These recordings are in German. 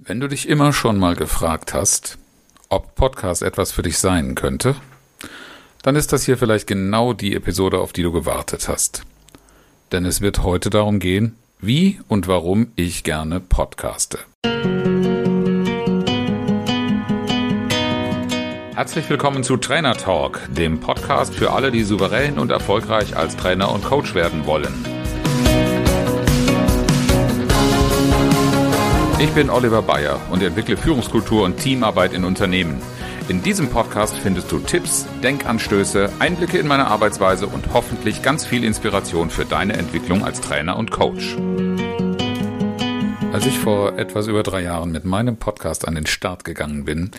Wenn du dich immer schon mal gefragt hast, ob Podcast etwas für dich sein könnte, dann ist das hier vielleicht genau die Episode, auf die du gewartet hast. Denn es wird heute darum gehen, wie und warum ich gerne podcaste. Herzlich willkommen zu Trainer Talk, dem Podcast für alle, die souverän und erfolgreich als Trainer und Coach werden wollen. Ich bin Oliver Bayer und entwickle Führungskultur und Teamarbeit in Unternehmen. In diesem Podcast findest du Tipps, Denkanstöße, Einblicke in meine Arbeitsweise und hoffentlich ganz viel Inspiration für deine Entwicklung als Trainer und Coach. Als ich vor etwas über drei Jahren mit meinem Podcast an den Start gegangen bin,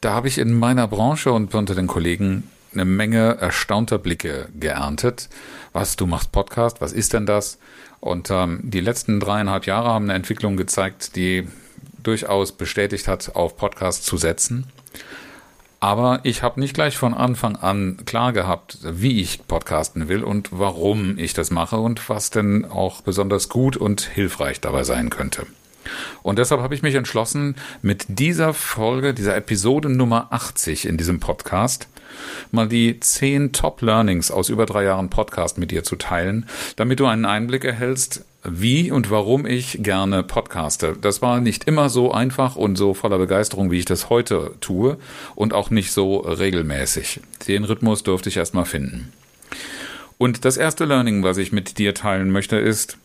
da habe ich in meiner Branche und unter den Kollegen eine Menge erstaunter Blicke geerntet. Was, du machst Podcast, was ist denn das? Und ähm, die letzten dreieinhalb Jahre haben eine Entwicklung gezeigt, die durchaus bestätigt hat, auf Podcast zu setzen. Aber ich habe nicht gleich von Anfang an klar gehabt, wie ich podcasten will und warum ich das mache und was denn auch besonders gut und hilfreich dabei sein könnte. Und deshalb habe ich mich entschlossen, mit dieser Folge, dieser Episode Nummer 80 in diesem Podcast, mal die zehn Top Learnings aus über drei Jahren Podcast mit dir zu teilen, damit du einen Einblick erhältst, wie und warum ich gerne podcaste. Das war nicht immer so einfach und so voller Begeisterung, wie ich das heute tue und auch nicht so regelmäßig. Den Rhythmus durfte ich erstmal finden. Und das erste Learning, was ich mit dir teilen möchte, ist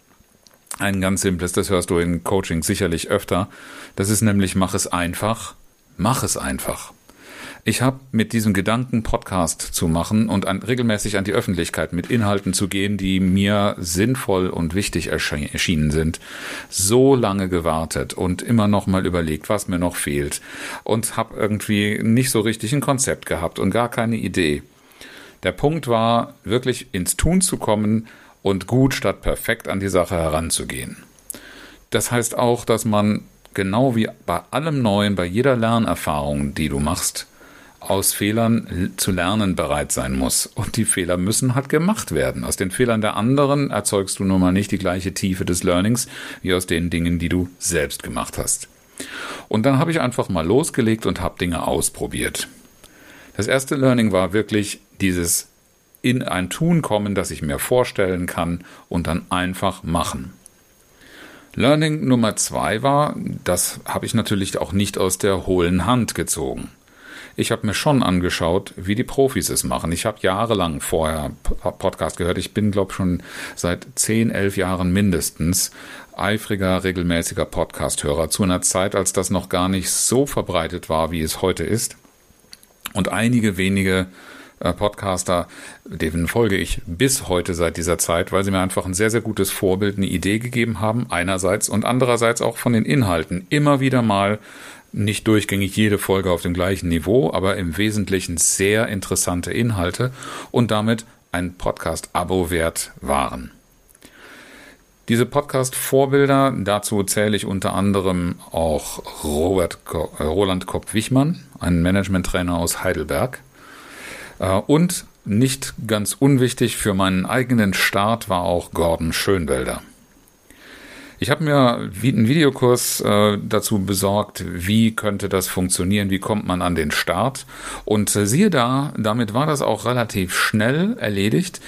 ein ganz simples, das hörst du in Coaching sicherlich öfter. Das ist nämlich, mach es einfach, mach es einfach. Ich habe mit diesem Gedanken, Podcast zu machen und an, regelmäßig an die Öffentlichkeit mit Inhalten zu gehen, die mir sinnvoll und wichtig erschienen sind, so lange gewartet und immer noch mal überlegt, was mir noch fehlt und habe irgendwie nicht so richtig ein Konzept gehabt und gar keine Idee. Der Punkt war, wirklich ins Tun zu kommen und gut statt perfekt an die Sache heranzugehen. Das heißt auch, dass man genau wie bei allem Neuen, bei jeder Lernerfahrung, die du machst, aus Fehlern zu lernen bereit sein muss. Und die Fehler müssen halt gemacht werden. Aus den Fehlern der anderen erzeugst du nun mal nicht die gleiche Tiefe des Learnings wie aus den Dingen, die du selbst gemacht hast. Und dann habe ich einfach mal losgelegt und habe Dinge ausprobiert. Das erste Learning war wirklich dieses in ein Tun kommen, das ich mir vorstellen kann und dann einfach machen. Learning Nummer zwei war, das habe ich natürlich auch nicht aus der hohlen Hand gezogen ich habe mir schon angeschaut, wie die Profis es machen. Ich habe jahrelang vorher Podcast gehört. Ich bin, glaube ich, schon seit zehn, elf Jahren mindestens eifriger, regelmäßiger Podcast-Hörer zu einer Zeit, als das noch gar nicht so verbreitet war, wie es heute ist. Und einige wenige Podcaster, denen folge ich bis heute seit dieser Zeit, weil sie mir einfach ein sehr, sehr gutes Vorbild, eine Idee gegeben haben, einerseits und andererseits auch von den Inhalten immer wieder mal nicht durchgängig jede Folge auf dem gleichen Niveau, aber im Wesentlichen sehr interessante Inhalte und damit ein Podcast-Abo wert waren. Diese Podcast-Vorbilder, dazu zähle ich unter anderem auch Robert, äh, Roland Kopp-Wichmann, einen Management-Trainer aus Heidelberg. Äh, und nicht ganz unwichtig für meinen eigenen Start war auch Gordon Schönwelder. Ich habe mir einen Videokurs äh, dazu besorgt, wie könnte das funktionieren, wie kommt man an den Start. Und äh, siehe da, damit war das auch relativ schnell erledigt.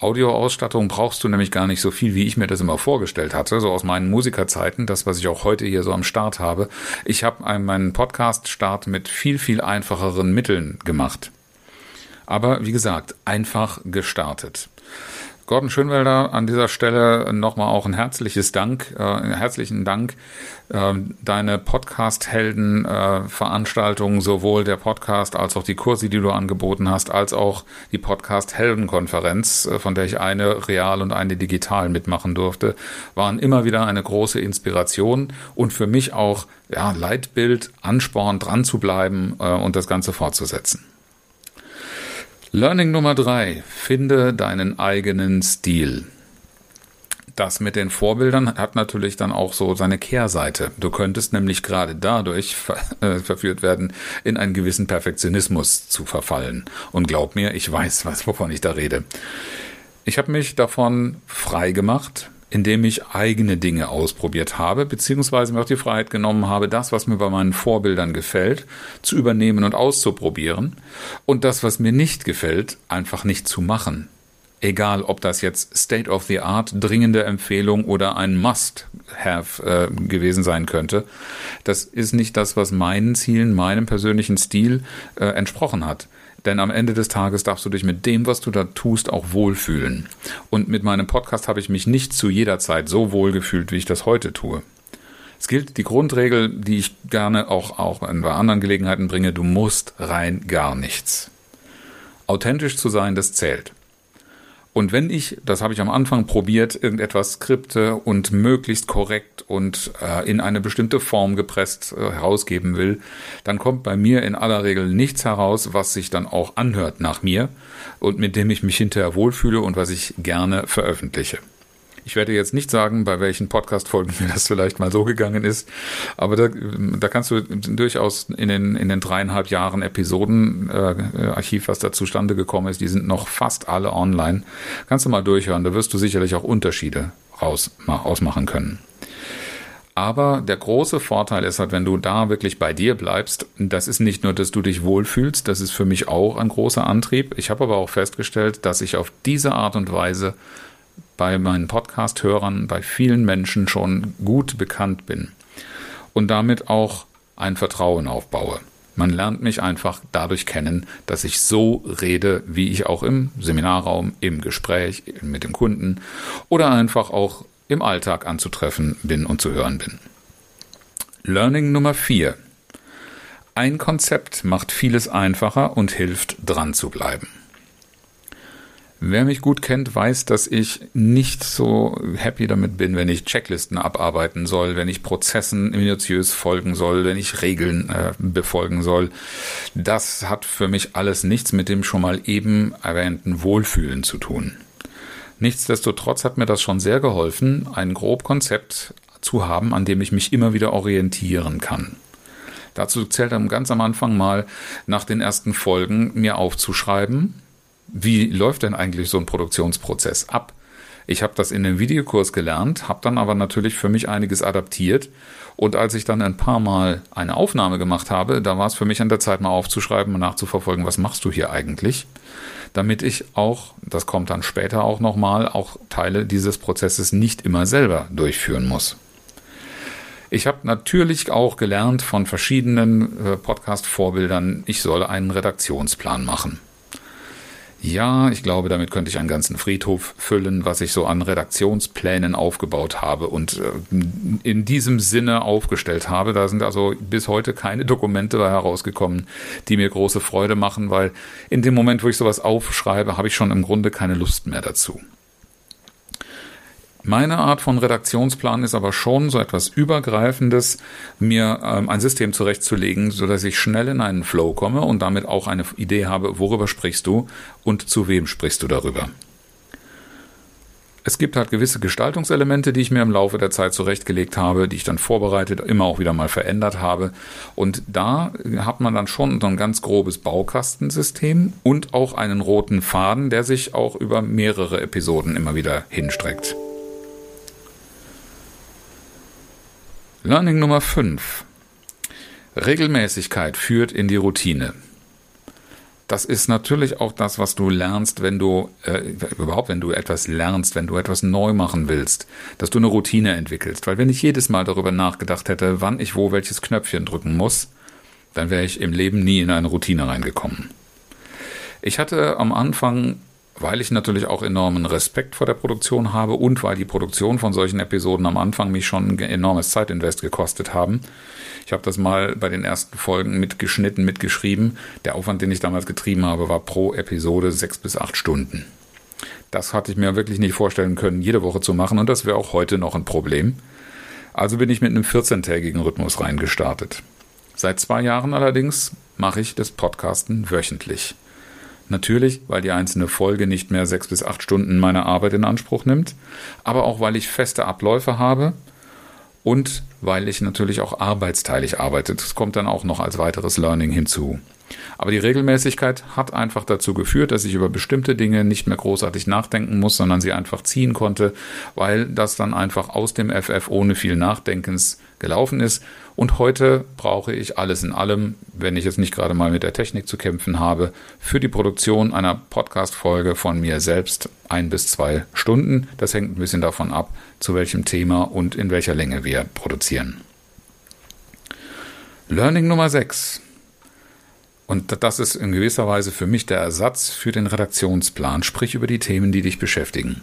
Audioausstattung brauchst du nämlich gar nicht so viel, wie ich mir das immer vorgestellt hatte, so aus meinen Musikerzeiten, das, was ich auch heute hier so am Start habe. Ich habe meinen Podcast-Start mit viel, viel einfacheren Mitteln gemacht. Aber wie gesagt, einfach gestartet. Gordon Schönwelder, an dieser Stelle nochmal auch ein herzliches Dank, äh, herzlichen Dank. Äh, deine Podcast-Helden-Veranstaltungen, äh, sowohl der Podcast als auch die Kurse, die du angeboten hast, als auch die Podcast-Helden-Konferenz, äh, von der ich eine real und eine digital mitmachen durfte, waren immer wieder eine große Inspiration und für mich auch ja, Leitbild, Ansporn, dran zu bleiben äh, und das Ganze fortzusetzen. Learning Nummer drei. Finde deinen eigenen Stil. Das mit den Vorbildern hat natürlich dann auch so seine Kehrseite. Du könntest nämlich gerade dadurch ver äh, verführt werden, in einen gewissen Perfektionismus zu verfallen. Und glaub mir, ich weiß, was, wovon ich da rede. Ich habe mich davon frei gemacht, indem ich eigene Dinge ausprobiert habe, beziehungsweise mir auch die Freiheit genommen habe, das, was mir bei meinen Vorbildern gefällt, zu übernehmen und auszuprobieren und das, was mir nicht gefällt, einfach nicht zu machen. Egal, ob das jetzt State of the Art, dringende Empfehlung oder ein Must-Have äh, gewesen sein könnte. Das ist nicht das, was meinen Zielen, meinem persönlichen Stil äh, entsprochen hat. Denn am Ende des Tages darfst du dich mit dem, was du da tust, auch wohlfühlen. Und mit meinem Podcast habe ich mich nicht zu jeder Zeit so wohl gefühlt, wie ich das heute tue. Es gilt die Grundregel, die ich gerne auch, auch bei anderen Gelegenheiten bringe, du musst rein gar nichts. Authentisch zu sein, das zählt. Und wenn ich, das habe ich am Anfang probiert, irgendetwas skripte und möglichst korrekt und äh, in eine bestimmte Form gepresst äh, herausgeben will, dann kommt bei mir in aller Regel nichts heraus, was sich dann auch anhört nach mir und mit dem ich mich hinterher wohlfühle und was ich gerne veröffentliche. Ich werde jetzt nicht sagen, bei welchen Podcast-Folgen mir das vielleicht mal so gegangen ist, aber da, da kannst du durchaus in den, in den dreieinhalb Jahren Episoden-Archiv, äh, was da zustande gekommen ist, die sind noch fast alle online. Kannst du mal durchhören, da wirst du sicherlich auch Unterschiede raus, ausmachen können. Aber der große Vorteil ist halt, wenn du da wirklich bei dir bleibst, das ist nicht nur, dass du dich wohlfühlst, das ist für mich auch ein großer Antrieb. Ich habe aber auch festgestellt, dass ich auf diese Art und Weise bei meinen Podcast-Hörern, bei vielen Menschen schon gut bekannt bin und damit auch ein Vertrauen aufbaue. Man lernt mich einfach dadurch kennen, dass ich so rede, wie ich auch im Seminarraum, im Gespräch mit dem Kunden oder einfach auch im Alltag anzutreffen bin und zu hören bin. Learning Nummer 4. Ein Konzept macht vieles einfacher und hilft dran zu bleiben. Wer mich gut kennt, weiß, dass ich nicht so happy damit bin, wenn ich Checklisten abarbeiten soll, wenn ich Prozessen minutiös folgen soll, wenn ich Regeln äh, befolgen soll. Das hat für mich alles nichts mit dem schon mal eben erwähnten Wohlfühlen zu tun. Nichtsdestotrotz hat mir das schon sehr geholfen, ein grob Konzept zu haben, an dem ich mich immer wieder orientieren kann. Dazu zählt dann ganz am Anfang mal nach den ersten Folgen mir aufzuschreiben, wie läuft denn eigentlich so ein Produktionsprozess ab? Ich habe das in dem Videokurs gelernt, habe dann aber natürlich für mich einiges adaptiert. Und als ich dann ein paar Mal eine Aufnahme gemacht habe, da war es für mich an der Zeit mal aufzuschreiben und nachzuverfolgen, was machst du hier eigentlich? Damit ich auch, das kommt dann später auch nochmal, auch Teile dieses Prozesses nicht immer selber durchführen muss. Ich habe natürlich auch gelernt von verschiedenen äh, Podcast-Vorbildern, ich soll einen Redaktionsplan machen. Ja, ich glaube, damit könnte ich einen ganzen Friedhof füllen, was ich so an Redaktionsplänen aufgebaut habe und äh, in diesem Sinne aufgestellt habe. Da sind also bis heute keine Dokumente herausgekommen, die mir große Freude machen, weil in dem Moment, wo ich sowas aufschreibe, habe ich schon im Grunde keine Lust mehr dazu. Meine Art von Redaktionsplan ist aber schon so etwas Übergreifendes, mir ähm, ein System zurechtzulegen, so dass ich schnell in einen Flow komme und damit auch eine Idee habe, worüber sprichst du und zu wem sprichst du darüber. Es gibt halt gewisse Gestaltungselemente, die ich mir im Laufe der Zeit zurechtgelegt habe, die ich dann vorbereitet, immer auch wieder mal verändert habe. Und da hat man dann schon so ein ganz grobes Baukastensystem und auch einen roten Faden, der sich auch über mehrere Episoden immer wieder hinstreckt. Learning Nummer 5. Regelmäßigkeit führt in die Routine. Das ist natürlich auch das, was du lernst, wenn du äh, überhaupt, wenn du etwas lernst, wenn du etwas neu machen willst, dass du eine Routine entwickelst. Weil wenn ich jedes Mal darüber nachgedacht hätte, wann ich wo welches Knöpfchen drücken muss, dann wäre ich im Leben nie in eine Routine reingekommen. Ich hatte am Anfang weil ich natürlich auch enormen Respekt vor der Produktion habe und weil die Produktion von solchen Episoden am Anfang mich schon ein enormes Zeitinvest gekostet haben. Ich habe das mal bei den ersten Folgen mitgeschnitten, mitgeschrieben. Der Aufwand, den ich damals getrieben habe, war pro Episode sechs bis acht Stunden. Das hatte ich mir wirklich nicht vorstellen können, jede Woche zu machen und das wäre auch heute noch ein Problem. Also bin ich mit einem 14-tägigen Rhythmus reingestartet. Seit zwei Jahren allerdings mache ich das Podcasten wöchentlich. Natürlich, weil die einzelne Folge nicht mehr sechs bis acht Stunden meiner Arbeit in Anspruch nimmt, aber auch weil ich feste Abläufe habe und weil ich natürlich auch arbeitsteilig arbeite. Das kommt dann auch noch als weiteres Learning hinzu. Aber die Regelmäßigkeit hat einfach dazu geführt, dass ich über bestimmte Dinge nicht mehr großartig nachdenken muss, sondern sie einfach ziehen konnte, weil das dann einfach aus dem FF ohne viel Nachdenkens gelaufen ist. Und heute brauche ich alles in allem, wenn ich jetzt nicht gerade mal mit der Technik zu kämpfen habe, für die Produktion einer Podcast-Folge von mir selbst ein bis zwei Stunden. Das hängt ein bisschen davon ab, zu welchem Thema und in welcher Länge wir produzieren. Learning Nummer 6. Und das ist in gewisser Weise für mich der Ersatz für den Redaktionsplan, sprich über die Themen, die dich beschäftigen.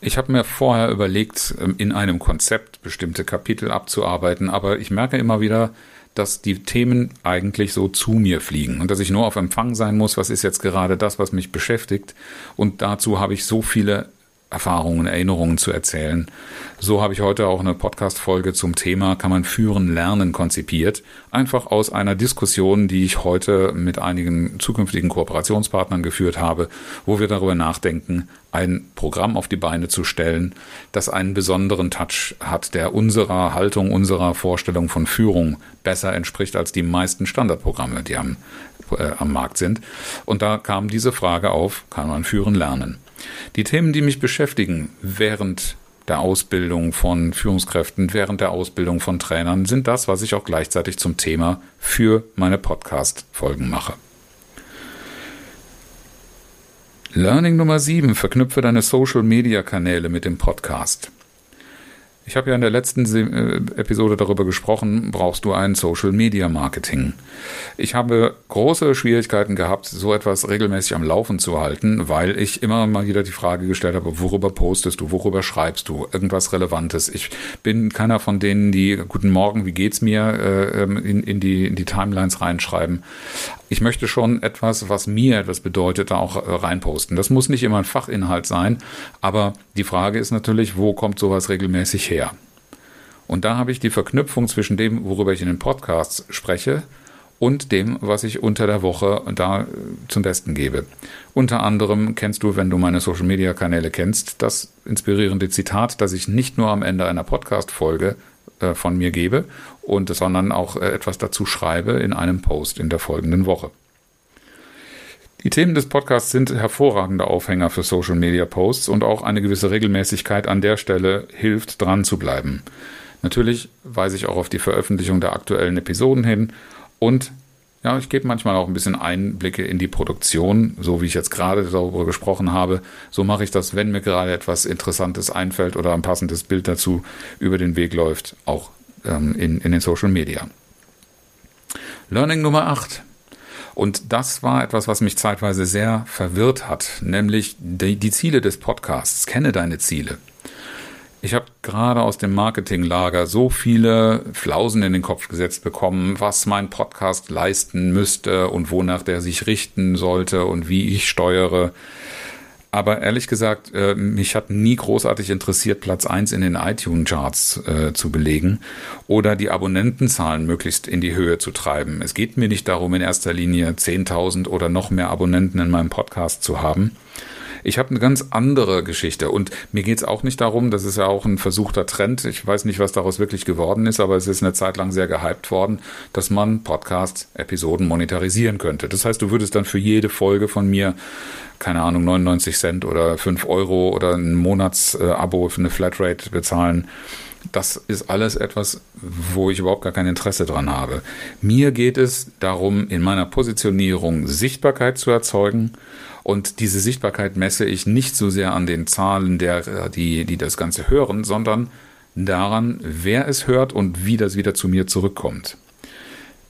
Ich habe mir vorher überlegt, ähm, in einem Konzept bestimmte Kapitel abzuarbeiten, aber ich merke immer wieder, dass die Themen eigentlich so zu mir fliegen und dass ich nur auf Empfang sein muss, was ist jetzt gerade das, was mich beschäftigt. Und dazu habe ich so viele Erfahrungen, Erinnerungen zu erzählen. So habe ich heute auch eine Podcast-Folge zum Thema Kann man führen, lernen konzipiert. Einfach aus einer Diskussion, die ich heute mit einigen zukünftigen Kooperationspartnern geführt habe, wo wir darüber nachdenken, ein Programm auf die Beine zu stellen, das einen besonderen Touch hat, der unserer Haltung, unserer Vorstellung von Führung besser entspricht als die meisten Standardprogramme, die am, äh, am Markt sind. Und da kam diese Frage auf, kann man führen, lernen. Die Themen, die mich beschäftigen während der Ausbildung von Führungskräften, während der Ausbildung von Trainern, sind das, was ich auch gleichzeitig zum Thema für meine Podcast-Folgen mache. Learning Nummer 7. Verknüpfe deine Social-Media-Kanäle mit dem Podcast. Ich habe ja in der letzten äh, Episode darüber gesprochen, brauchst du ein Social Media Marketing. Ich habe große Schwierigkeiten gehabt, so etwas regelmäßig am Laufen zu halten, weil ich immer mal wieder die Frage gestellt habe, worüber postest du, worüber schreibst du, irgendwas Relevantes. Ich bin keiner von denen, die Guten Morgen, wie geht's mir äh, ähm, in, in, die, in die Timelines reinschreiben. Ich möchte schon etwas, was mir etwas bedeutet, da auch äh, reinposten. Das muss nicht immer ein Fachinhalt sein, aber die Frage ist natürlich, wo kommt sowas regelmäßig her? Und da habe ich die Verknüpfung zwischen dem, worüber ich in den Podcasts spreche, und dem, was ich unter der Woche da äh, zum Besten gebe. Unter anderem kennst du, wenn du meine Social Media Kanäle kennst, das inspirierende Zitat, das ich nicht nur am Ende einer Podcast-Folge äh, von mir gebe, und, sondern auch äh, etwas dazu schreibe in einem Post in der folgenden Woche. Die Themen des Podcasts sind hervorragende Aufhänger für Social Media Posts und auch eine gewisse Regelmäßigkeit an der Stelle hilft, dran zu bleiben. Natürlich weise ich auch auf die Veröffentlichung der aktuellen Episoden hin und ja, ich gebe manchmal auch ein bisschen Einblicke in die Produktion, so wie ich jetzt gerade darüber gesprochen habe. So mache ich das, wenn mir gerade etwas Interessantes einfällt oder ein passendes Bild dazu über den Weg läuft, auch ähm, in, in den Social Media. Learning Nummer 8. Und das war etwas, was mich zeitweise sehr verwirrt hat, nämlich die, die Ziele des Podcasts. Kenne deine Ziele. Ich habe gerade aus dem Marketinglager so viele Flausen in den Kopf gesetzt bekommen, was mein Podcast leisten müsste und wonach der sich richten sollte und wie ich steuere. Aber ehrlich gesagt, äh, mich hat nie großartig interessiert, Platz eins in den iTunes-Charts äh, zu belegen oder die Abonnentenzahlen möglichst in die Höhe zu treiben. Es geht mir nicht darum, in erster Linie 10.000 oder noch mehr Abonnenten in meinem Podcast zu haben. Ich habe eine ganz andere Geschichte und mir geht es auch nicht darum, das ist ja auch ein versuchter Trend. Ich weiß nicht, was daraus wirklich geworden ist, aber es ist eine Zeit lang sehr gehypt worden, dass man Podcast-Episoden monetarisieren könnte. Das heißt, du würdest dann für jede Folge von mir keine Ahnung, 99 Cent oder 5 Euro oder ein Monatsabo für eine Flatrate bezahlen. Das ist alles etwas, wo ich überhaupt gar kein Interesse dran habe. Mir geht es darum, in meiner Positionierung Sichtbarkeit zu erzeugen und diese Sichtbarkeit messe ich nicht so sehr an den Zahlen der, die, die das Ganze hören, sondern daran, wer es hört und wie das wieder zu mir zurückkommt.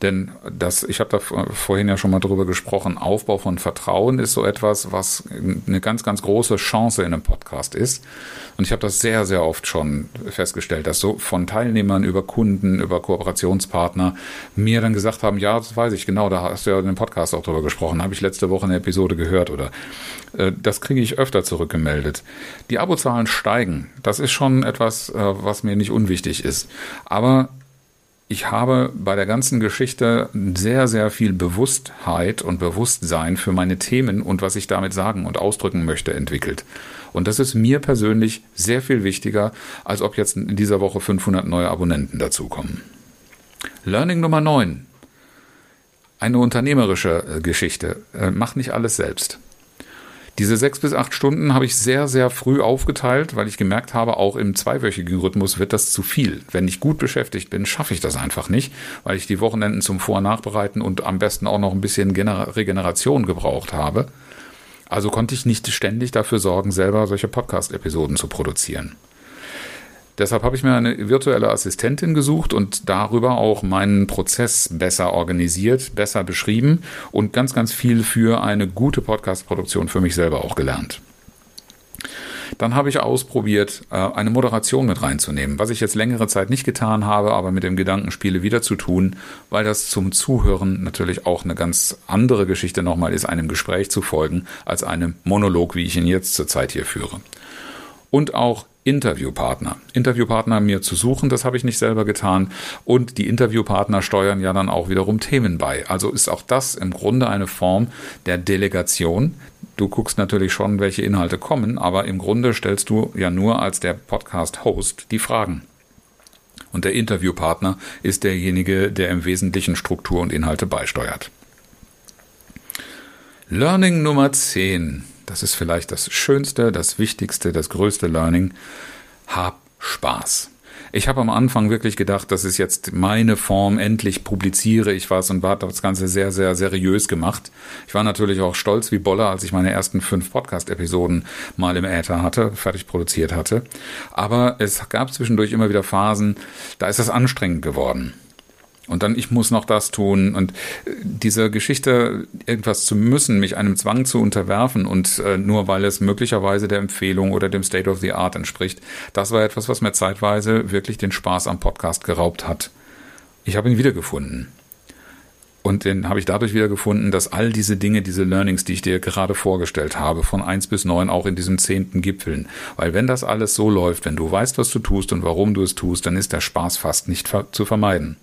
Denn das, ich habe da vorhin ja schon mal drüber gesprochen, Aufbau von Vertrauen ist so etwas, was eine ganz, ganz große Chance in einem Podcast ist. Und ich habe das sehr, sehr oft schon festgestellt, dass so von Teilnehmern über Kunden, über Kooperationspartner mir dann gesagt haben, ja, das weiß ich genau, da hast du ja in dem Podcast auch drüber gesprochen, habe ich letzte Woche eine Episode gehört oder äh, das kriege ich öfter zurückgemeldet. Die Abozahlen steigen. Das ist schon etwas, äh, was mir nicht unwichtig ist. Aber ich habe bei der ganzen Geschichte sehr, sehr viel Bewusstheit und Bewusstsein für meine Themen und was ich damit sagen und ausdrücken möchte entwickelt. Und das ist mir persönlich sehr viel wichtiger, als ob jetzt in dieser Woche 500 neue Abonnenten dazukommen. Learning Nummer 9. Eine unternehmerische äh, Geschichte. Äh, mach nicht alles selbst. Diese sechs bis acht Stunden habe ich sehr, sehr früh aufgeteilt, weil ich gemerkt habe, auch im zweiwöchigen Rhythmus wird das zu viel. Wenn ich gut beschäftigt bin, schaffe ich das einfach nicht, weil ich die Wochenenden zum Vor- und Nachbereiten und am besten auch noch ein bisschen Regeneration gebraucht habe. Also konnte ich nicht ständig dafür sorgen, selber solche Podcast-Episoden zu produzieren. Deshalb habe ich mir eine virtuelle Assistentin gesucht und darüber auch meinen Prozess besser organisiert, besser beschrieben und ganz, ganz viel für eine gute Podcast-Produktion für mich selber auch gelernt. Dann habe ich ausprobiert, äh, eine Moderation mit reinzunehmen, was ich jetzt längere Zeit nicht getan habe, aber mit dem Gedanken spiele wieder zu tun, weil das zum Zuhören natürlich auch eine ganz andere Geschichte nochmal ist, einem Gespräch zu folgen, als einem Monolog, wie ich ihn jetzt zurzeit hier führe. Und auch Interviewpartner. Interviewpartner mir zu suchen, das habe ich nicht selber getan. Und die Interviewpartner steuern ja dann auch wiederum Themen bei. Also ist auch das im Grunde eine Form der Delegation. Du guckst natürlich schon, welche Inhalte kommen, aber im Grunde stellst du ja nur als der Podcast-Host die Fragen. Und der Interviewpartner ist derjenige, der im Wesentlichen Struktur und Inhalte beisteuert. Learning Nummer 10 das ist vielleicht das Schönste, das Wichtigste, das größte Learning. Hab Spaß. Ich habe am Anfang wirklich gedacht, das ist jetzt meine Form, endlich publiziere ich was und war das Ganze sehr, sehr seriös gemacht. Ich war natürlich auch stolz wie Boller, als ich meine ersten fünf Podcast-Episoden mal im Äther hatte, fertig produziert hatte. Aber es gab zwischendurch immer wieder Phasen, da ist es anstrengend geworden. Und dann, ich muss noch das tun. Und äh, diese Geschichte, irgendwas zu müssen, mich einem Zwang zu unterwerfen und äh, nur weil es möglicherweise der Empfehlung oder dem State of the Art entspricht, das war etwas, was mir zeitweise wirklich den Spaß am Podcast geraubt hat. Ich habe ihn wiedergefunden. Und den habe ich dadurch wiedergefunden, dass all diese Dinge, diese Learnings, die ich dir gerade vorgestellt habe, von eins bis neun auch in diesem zehnten gipfeln. Weil wenn das alles so läuft, wenn du weißt, was du tust und warum du es tust, dann ist der Spaß fast nicht zu vermeiden.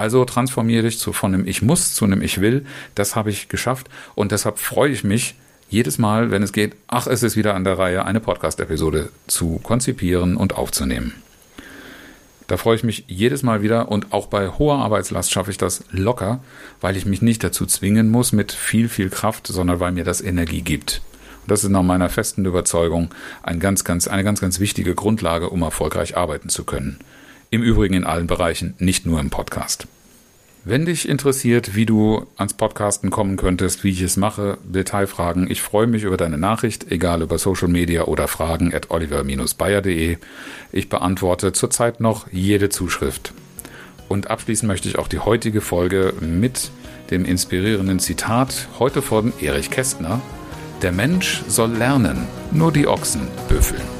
Also transformiere dich zu, von einem Ich muss zu einem Ich will. Das habe ich geschafft und deshalb freue ich mich jedes Mal, wenn es geht, ach, es ist wieder an der Reihe, eine Podcast-Episode zu konzipieren und aufzunehmen. Da freue ich mich jedes Mal wieder und auch bei hoher Arbeitslast schaffe ich das locker, weil ich mich nicht dazu zwingen muss mit viel, viel Kraft, sondern weil mir das Energie gibt. Und das ist nach meiner festen Überzeugung ein ganz, ganz, eine ganz, ganz wichtige Grundlage, um erfolgreich arbeiten zu können. Im Übrigen in allen Bereichen, nicht nur im Podcast. Wenn dich interessiert, wie du ans Podcasten kommen könntest, wie ich es mache, Detailfragen, ich freue mich über deine Nachricht, egal über Social Media oder Fragen at oliver-bayer.de. Ich beantworte zurzeit noch jede Zuschrift. Und abschließen möchte ich auch die heutige Folge mit dem inspirierenden Zitat, heute von Erich Kästner. Der Mensch soll lernen, nur die Ochsen büffeln.